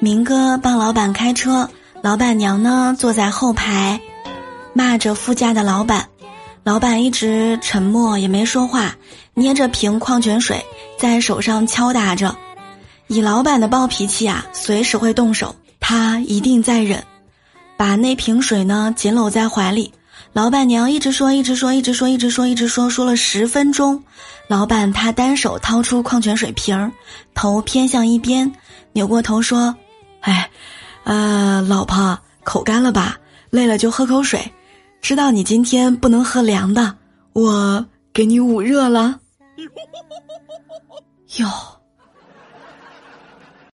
明哥帮老板开车，老板娘呢坐在后排，骂着副驾的老板。老板一直沉默也没说话，捏着瓶矿泉水在手上敲打着。以老板的暴脾气啊，随时会动手，他一定在忍。把那瓶水呢紧搂在怀里。老板娘一直说，一直说，一直说，一直说，一直说，说了十分钟。老板他单手掏出矿泉水瓶儿，头偏向一边，扭过头说。哎，呃，老婆，口干了吧？累了就喝口水。知道你今天不能喝凉的，我给你捂热了。哟。